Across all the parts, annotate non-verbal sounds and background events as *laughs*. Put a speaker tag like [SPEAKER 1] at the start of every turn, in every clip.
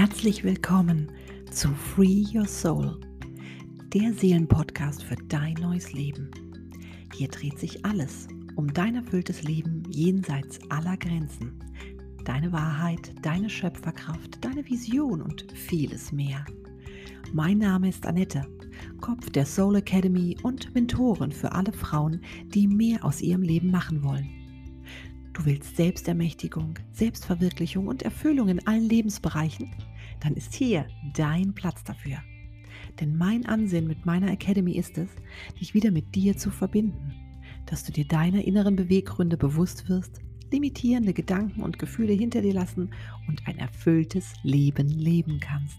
[SPEAKER 1] Herzlich willkommen zu Free Your Soul, der Seelenpodcast für dein neues Leben. Hier dreht sich alles um dein erfülltes Leben jenseits aller Grenzen, deine Wahrheit, deine Schöpferkraft, deine Vision und vieles mehr. Mein Name ist Annette, Kopf der Soul Academy und Mentorin für alle Frauen, die mehr aus ihrem Leben machen wollen. Du willst Selbstermächtigung, Selbstverwirklichung und Erfüllung in allen Lebensbereichen? Dann ist hier dein Platz dafür. Denn mein Ansinn mit meiner Academy ist es, dich wieder mit dir zu verbinden, dass du dir deiner inneren Beweggründe bewusst wirst, limitierende Gedanken und Gefühle hinter dir lassen und ein erfülltes Leben leben kannst.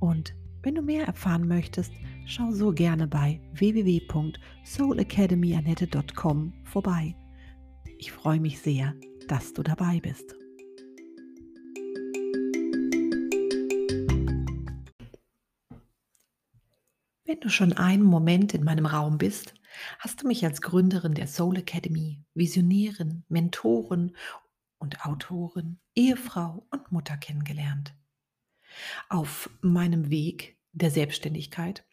[SPEAKER 1] Und wenn du mehr erfahren möchtest, schau so gerne bei www.soulacademyanette.com vorbei. Ich freue mich sehr, dass du dabei bist. Wenn du schon einen Moment in meinem Raum bist, hast du mich als Gründerin der Soul Academy, Visionärin, Mentorin und Autorin, Ehefrau und Mutter kennengelernt. Auf meinem Weg der Selbstständigkeit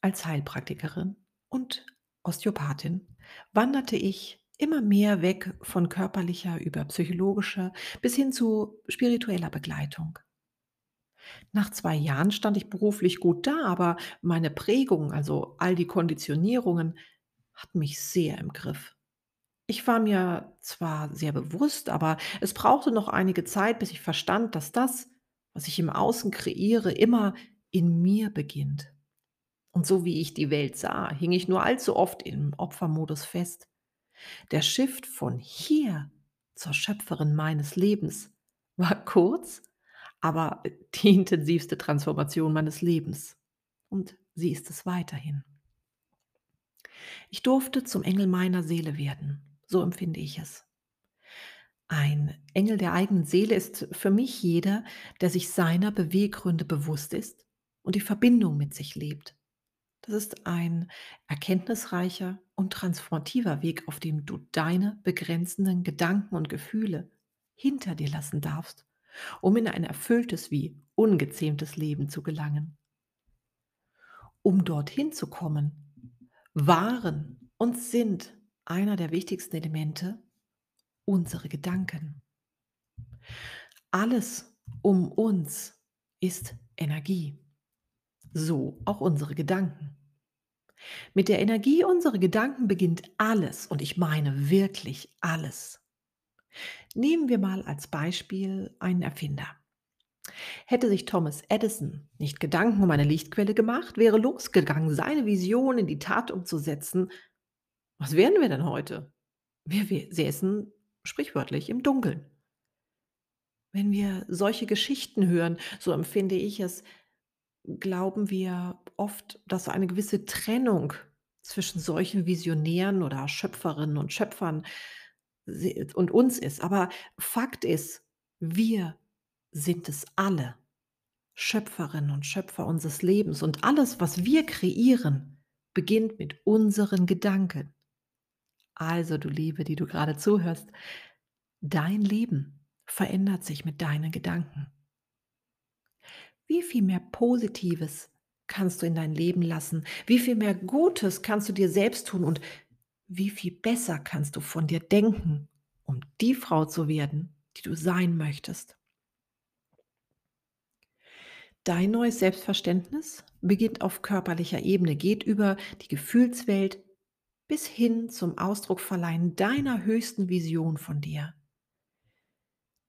[SPEAKER 1] als Heilpraktikerin und Osteopathin wanderte ich immer mehr weg von körperlicher über psychologischer bis hin zu spiritueller Begleitung. Nach zwei Jahren stand ich beruflich gut da, aber meine Prägung, also all die Konditionierungen, hat mich sehr im Griff. Ich war mir zwar sehr bewusst, aber es brauchte noch einige Zeit, bis ich verstand, dass das, was ich im Außen kreiere, immer in mir beginnt. Und so wie ich die Welt sah, hing ich nur allzu oft im Opfermodus fest. Der Shift von hier zur Schöpferin meines Lebens war kurz, aber die *laughs* intensivste Transformation meines Lebens. Und sie ist es weiterhin. Ich durfte zum Engel meiner Seele werden. So empfinde ich es. Ein Engel der eigenen Seele ist für mich jeder, der sich seiner Beweggründe bewusst ist und die Verbindung mit sich lebt. Das ist ein erkenntnisreicher und transformativer Weg, auf dem du deine begrenzenden Gedanken und Gefühle hinter dir lassen darfst, um in ein erfülltes wie ungezähmtes Leben zu gelangen. Um dorthin zu kommen, waren und sind einer der wichtigsten Elemente unsere Gedanken. Alles um uns ist Energie so auch unsere Gedanken. Mit der Energie unserer Gedanken beginnt alles und ich meine wirklich alles. Nehmen wir mal als Beispiel einen Erfinder. Hätte sich Thomas Edison nicht Gedanken um eine Lichtquelle gemacht, wäre losgegangen, seine Vision in die Tat umzusetzen, was wären wir denn heute? Wir säßen sprichwörtlich im Dunkeln. Wenn wir solche Geschichten hören, so empfinde ich es, glauben wir oft, dass eine gewisse Trennung zwischen solchen Visionären oder Schöpferinnen und Schöpfern und uns ist. Aber Fakt ist, wir sind es alle. Schöpferinnen und Schöpfer unseres Lebens. Und alles, was wir kreieren, beginnt mit unseren Gedanken. Also, du Liebe, die du gerade zuhörst, dein Leben verändert sich mit deinen Gedanken. Wie viel mehr Positives kannst du in dein Leben lassen? Wie viel mehr Gutes kannst du dir selbst tun? Und wie viel besser kannst du von dir denken, um die Frau zu werden, die du sein möchtest? Dein neues Selbstverständnis beginnt auf körperlicher Ebene, geht über die Gefühlswelt bis hin zum Ausdruckverleihen deiner höchsten Vision von dir.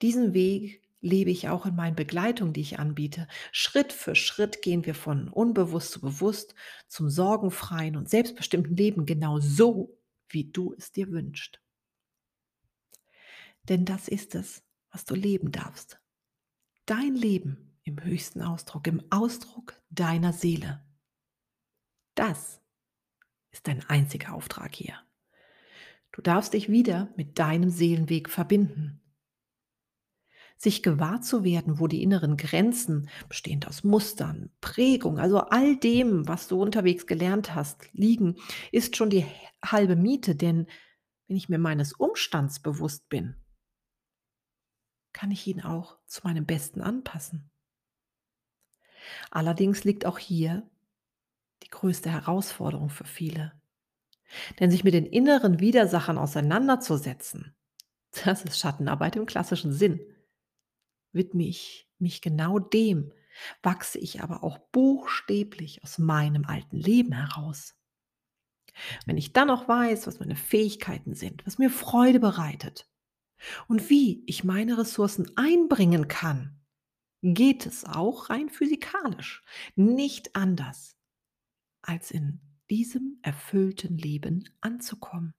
[SPEAKER 1] Diesen Weg lebe ich auch in meinen Begleitungen, die ich anbiete. Schritt für Schritt gehen wir von unbewusst zu bewusst zum sorgenfreien und selbstbestimmten Leben genau so, wie du es dir wünschst. Denn das ist es, was du leben darfst. Dein Leben im höchsten Ausdruck, im Ausdruck deiner Seele. Das ist dein einziger Auftrag hier. Du darfst dich wieder mit deinem Seelenweg verbinden sich gewahr zu werden, wo die inneren Grenzen, bestehend aus Mustern, Prägung, also all dem, was du unterwegs gelernt hast, liegen, ist schon die halbe Miete, denn wenn ich mir meines Umstands bewusst bin, kann ich ihn auch zu meinem Besten anpassen. Allerdings liegt auch hier die größte Herausforderung für viele. Denn sich mit den inneren Widersachern auseinanderzusetzen, das ist Schattenarbeit im klassischen Sinn. Widme ich mich genau dem, wachse ich aber auch buchstäblich aus meinem alten Leben heraus. Wenn ich dann noch weiß, was meine Fähigkeiten sind, was mir Freude bereitet und wie ich meine Ressourcen einbringen kann, geht es auch rein physikalisch nicht anders, als in diesem erfüllten Leben anzukommen.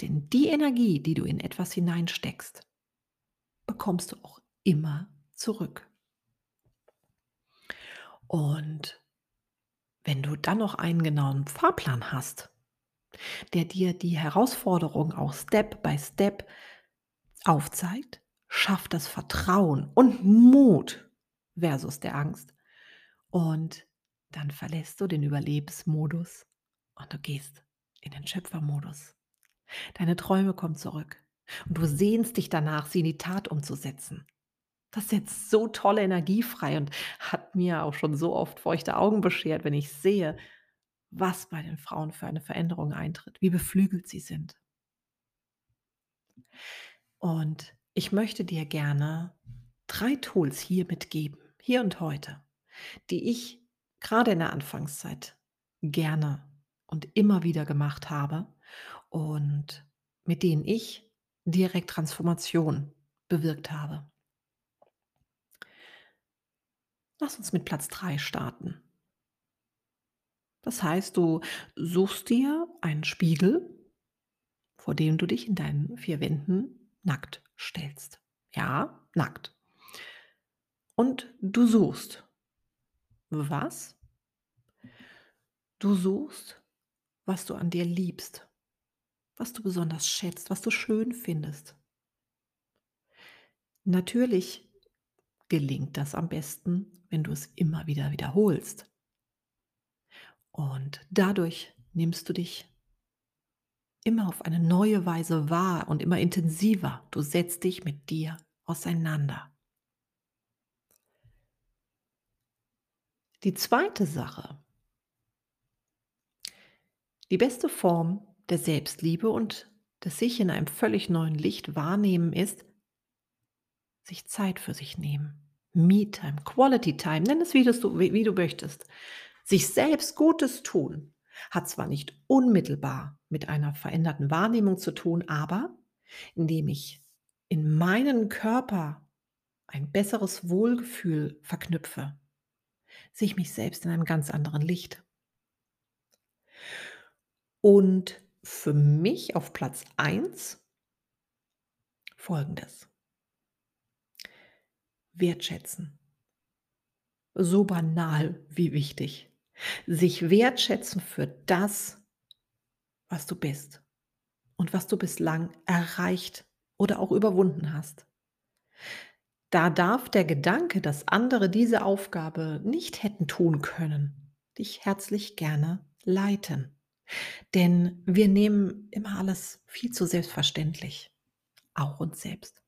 [SPEAKER 1] Denn die Energie, die du in etwas hineinsteckst, bekommst du auch immer zurück. Und wenn du dann noch einen genauen Fahrplan hast, der dir die Herausforderung auch Step by Step aufzeigt, schafft das Vertrauen und Mut versus der Angst. Und dann verlässt du den Überlebensmodus und du gehst in den Schöpfermodus. Deine Träume kommen zurück und du sehnst dich danach, sie in die Tat umzusetzen. Das setzt so tolle Energie frei und hat mir auch schon so oft feuchte Augen beschert, wenn ich sehe, was bei den Frauen für eine Veränderung eintritt, wie beflügelt sie sind. Und ich möchte dir gerne drei Tools hier mitgeben, hier und heute, die ich gerade in der Anfangszeit gerne und immer wieder gemacht habe und mit denen ich direkt Transformation bewirkt habe. Lass uns mit Platz 3 starten. Das heißt, du suchst dir einen Spiegel, vor dem du dich in deinen vier Wänden nackt stellst. Ja, nackt. Und du suchst. Was? Du suchst, was du an dir liebst, was du besonders schätzt, was du schön findest. Natürlich gelingt das am besten, wenn du es immer wieder wiederholst. Und dadurch nimmst du dich immer auf eine neue Weise wahr und immer intensiver. Du setzt dich mit dir auseinander. Die zweite Sache, die beste Form der Selbstliebe und des sich in einem völlig neuen Licht wahrnehmen ist, sich Zeit für sich nehmen. Me-Time, Quality Time, nenn es wie du, wie du möchtest. Sich selbst Gutes tun hat zwar nicht unmittelbar mit einer veränderten Wahrnehmung zu tun, aber indem ich in meinen Körper ein besseres Wohlgefühl verknüpfe, sehe ich mich selbst in einem ganz anderen Licht. Und für mich auf Platz 1 folgendes. Wertschätzen. So banal wie wichtig. Sich wertschätzen für das, was du bist und was du bislang erreicht oder auch überwunden hast. Da darf der Gedanke, dass andere diese Aufgabe nicht hätten tun können, dich herzlich gerne leiten. Denn wir nehmen immer alles viel zu selbstverständlich, auch uns selbst.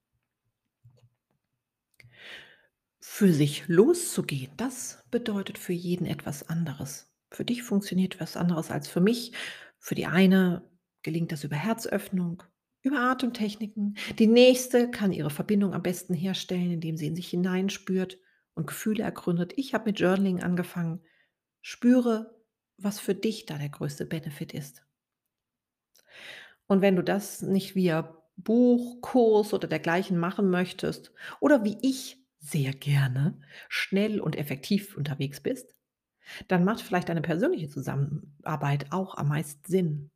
[SPEAKER 1] Für sich loszugehen, das bedeutet für jeden etwas anderes. Für dich funktioniert was anderes als für mich. Für die eine gelingt das über Herzöffnung, über Atemtechniken. Die nächste kann ihre Verbindung am besten herstellen, indem sie in sich hineinspürt und Gefühle ergründet. Ich habe mit Journaling angefangen. Spüre, was für dich da der größte Benefit ist. Und wenn du das nicht via Buch, Kurs oder dergleichen machen möchtest oder wie ich sehr gerne schnell und effektiv unterwegs bist, dann macht vielleicht eine persönliche Zusammenarbeit auch am meisten Sinn.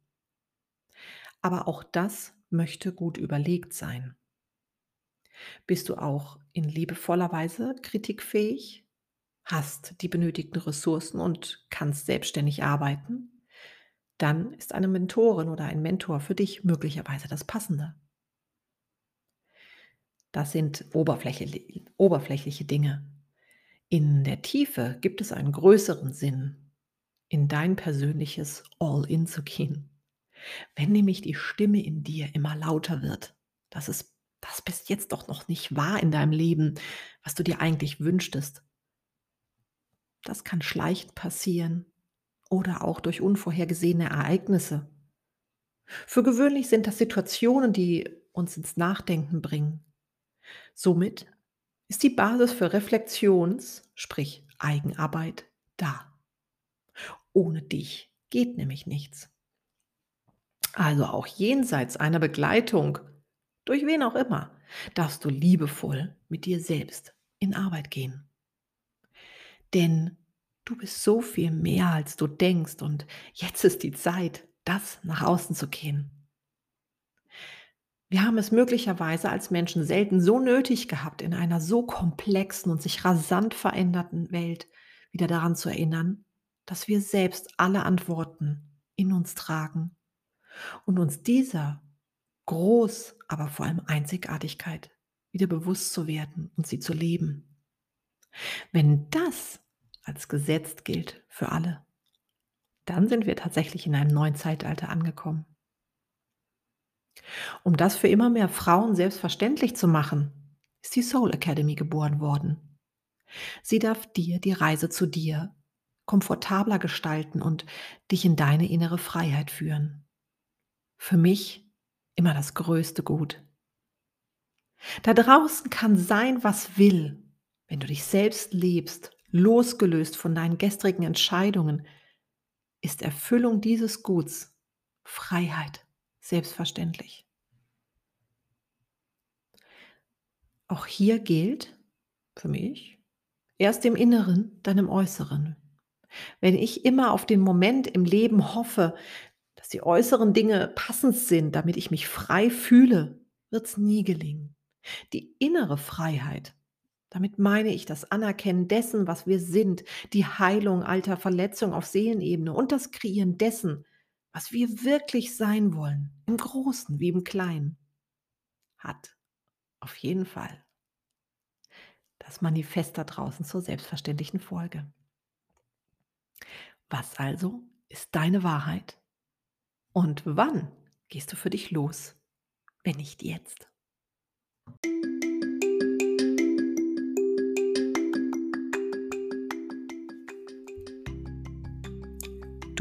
[SPEAKER 1] Aber auch das möchte gut überlegt sein. Bist du auch in liebevoller Weise kritikfähig? Hast die benötigten Ressourcen und kannst selbstständig arbeiten? Dann ist eine Mentorin oder ein Mentor für dich möglicherweise das Passende. Das sind oberflächliche Dinge. In der Tiefe gibt es einen größeren Sinn, in dein persönliches All-In zu gehen. Wenn nämlich die Stimme in dir immer lauter wird, das ist das bis jetzt doch noch nicht wahr in deinem Leben, was du dir eigentlich wünschtest. Das kann schleichend passieren oder auch durch unvorhergesehene Ereignisse. Für gewöhnlich sind das Situationen, die uns ins Nachdenken bringen. Somit ist die Basis für Reflexions, sprich Eigenarbeit, da. Ohne dich geht nämlich nichts. Also auch jenseits einer Begleitung, durch wen auch immer, darfst du liebevoll mit dir selbst in Arbeit gehen. Denn du bist so viel mehr, als du denkst und jetzt ist die Zeit, das nach außen zu gehen. Wir haben es möglicherweise als Menschen selten so nötig gehabt, in einer so komplexen und sich rasant veränderten Welt wieder daran zu erinnern, dass wir selbst alle Antworten in uns tragen und uns dieser Groß, aber vor allem Einzigartigkeit wieder bewusst zu werden und sie zu leben. Wenn das als Gesetz gilt für alle, dann sind wir tatsächlich in einem neuen Zeitalter angekommen. Um das für immer mehr Frauen selbstverständlich zu machen, ist die Soul Academy geboren worden. Sie darf dir die Reise zu dir komfortabler gestalten und dich in deine innere Freiheit führen. Für mich immer das größte Gut. Da draußen kann sein, was will, wenn du dich selbst lebst, losgelöst von deinen gestrigen Entscheidungen, ist Erfüllung dieses Guts Freiheit selbstverständlich. Auch hier gilt für mich erst im Inneren, dann im Äußeren. Wenn ich immer auf den Moment im Leben hoffe, dass die äußeren Dinge passend sind, damit ich mich frei fühle, wird es nie gelingen. Die innere Freiheit damit meine ich das Anerkennen dessen, was wir sind, die Heilung alter Verletzungen auf Seelenebene und das Kreieren dessen, was wir wirklich sein wollen, im Großen wie im Kleinen, hat auf jeden Fall das Manifest da draußen zur selbstverständlichen Folge. Was also ist deine Wahrheit? Und wann gehst du für dich los, wenn nicht jetzt?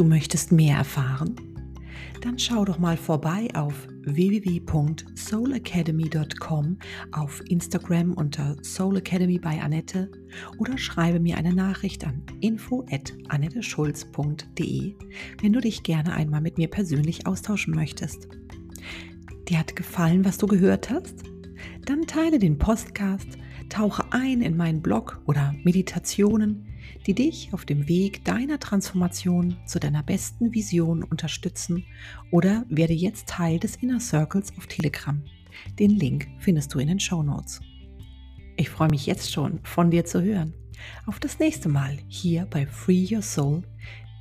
[SPEAKER 1] Du möchtest mehr erfahren? Dann schau doch mal vorbei auf www.soulacademy.com, auf Instagram unter Soul Academy bei Annette oder schreibe mir eine Nachricht an info@annetteschulz.de, wenn du dich gerne einmal mit mir persönlich austauschen möchtest. Dir hat gefallen, was du gehört hast? Dann teile den Podcast, tauche ein in meinen Blog oder Meditationen die dich auf dem Weg deiner Transformation zu deiner besten Vision unterstützen oder werde jetzt Teil des Inner Circles auf Telegram. Den Link findest du in den Show Notes. Ich freue mich jetzt schon, von dir zu hören. Auf das nächste Mal hier bei Free Your Soul,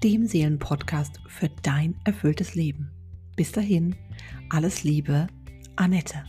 [SPEAKER 1] dem Seelenpodcast für dein erfülltes Leben. Bis dahin, alles Liebe, Annette.